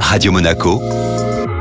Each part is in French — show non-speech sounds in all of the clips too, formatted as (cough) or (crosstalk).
Radio Monaco,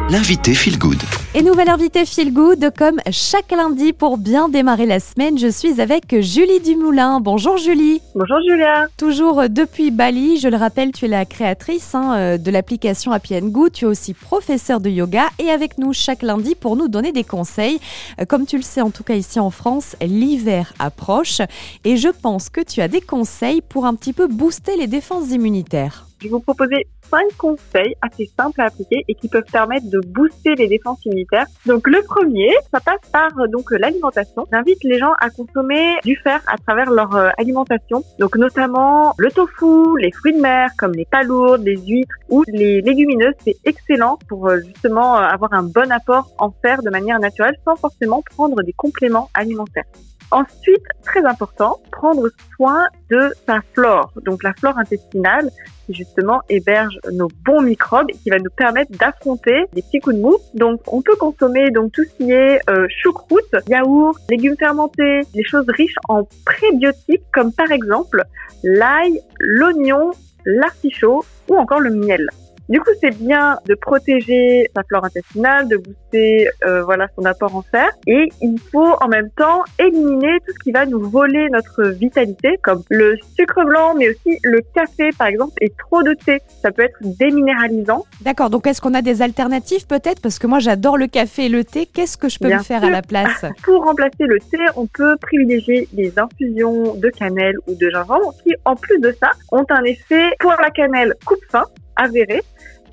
l'invité Feel Good. Et nouvelle invitée Feel Good, comme chaque lundi pour bien démarrer la semaine, je suis avec Julie Dumoulin. Bonjour Julie. Bonjour Julia. Toujours depuis Bali, je le rappelle, tu es la créatrice hein, euh, de l'application Happy Good. Tu es aussi professeur de yoga et avec nous chaque lundi pour nous donner des conseils. Euh, comme tu le sais, en tout cas ici en France, l'hiver approche et je pense que tu as des conseils pour un petit peu booster les défenses immunitaires. Je vais vous proposer cinq conseils assez simples à appliquer et qui peuvent permettre de booster les défenses immunitaires. Donc le premier, ça passe par donc l'alimentation. J'invite les gens à consommer du fer à travers leur euh, alimentation. Donc notamment le tofu, les fruits de mer comme les palourdes, les huîtres ou les légumineuses, c'est excellent pour euh, justement euh, avoir un bon apport en fer de manière naturelle sans forcément prendre des compléments alimentaires. Ensuite, très important, prendre soin de sa flore, donc la flore intestinale qui justement héberge nos bons microbes et qui va nous permettre d'affronter des petits coups de mou. Donc on peut consommer donc tout ce qui est euh, choucroute, yaourt, légumes fermentés, des choses riches en prébiotiques comme par exemple l'ail, l'oignon, l'artichaut ou encore le miel. Du coup, c'est bien de protéger sa flore intestinale, de booster euh, voilà son apport en fer, et il faut en même temps éliminer tout ce qui va nous voler notre vitalité, comme le sucre blanc, mais aussi le café par exemple, et trop de thé. Ça peut être déminéralisant. D'accord. Donc, est-ce qu'on a des alternatives peut-être? Parce que moi, j'adore le café et le thé. Qu'est-ce que je peux me faire à la place? Pour remplacer le thé, on peut privilégier les infusions de cannelle ou de gingembre, qui en plus de ça ont un effet pour la cannelle coupe-faim avéré.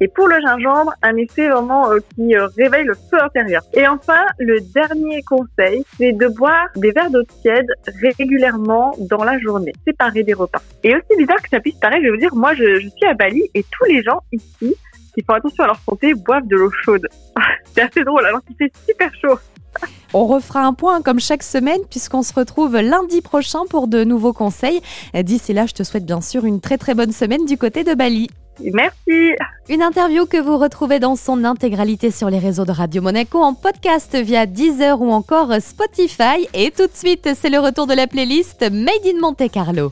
Et pour le gingembre, un effet vraiment euh, qui euh, réveille le feu intérieur. Et enfin, le dernier conseil, c'est de boire des verres d'eau tiède régulièrement dans la journée, séparés des repas. Et aussi bizarre que ça puisse paraître, je vais vous dire, moi je, je suis à Bali et tous les gens ici qui font attention à leur santé boivent de l'eau chaude. (laughs) c'est assez drôle alors qu'il fait super chaud. On refera un point comme chaque semaine puisqu'on se retrouve lundi prochain pour de nouveaux conseils. D'ici là, je te souhaite bien sûr une très très bonne semaine du côté de Bali. Merci. Une interview que vous retrouvez dans son intégralité sur les réseaux de Radio Monaco en podcast via Deezer ou encore Spotify. Et tout de suite, c'est le retour de la playlist Made in Monte Carlo.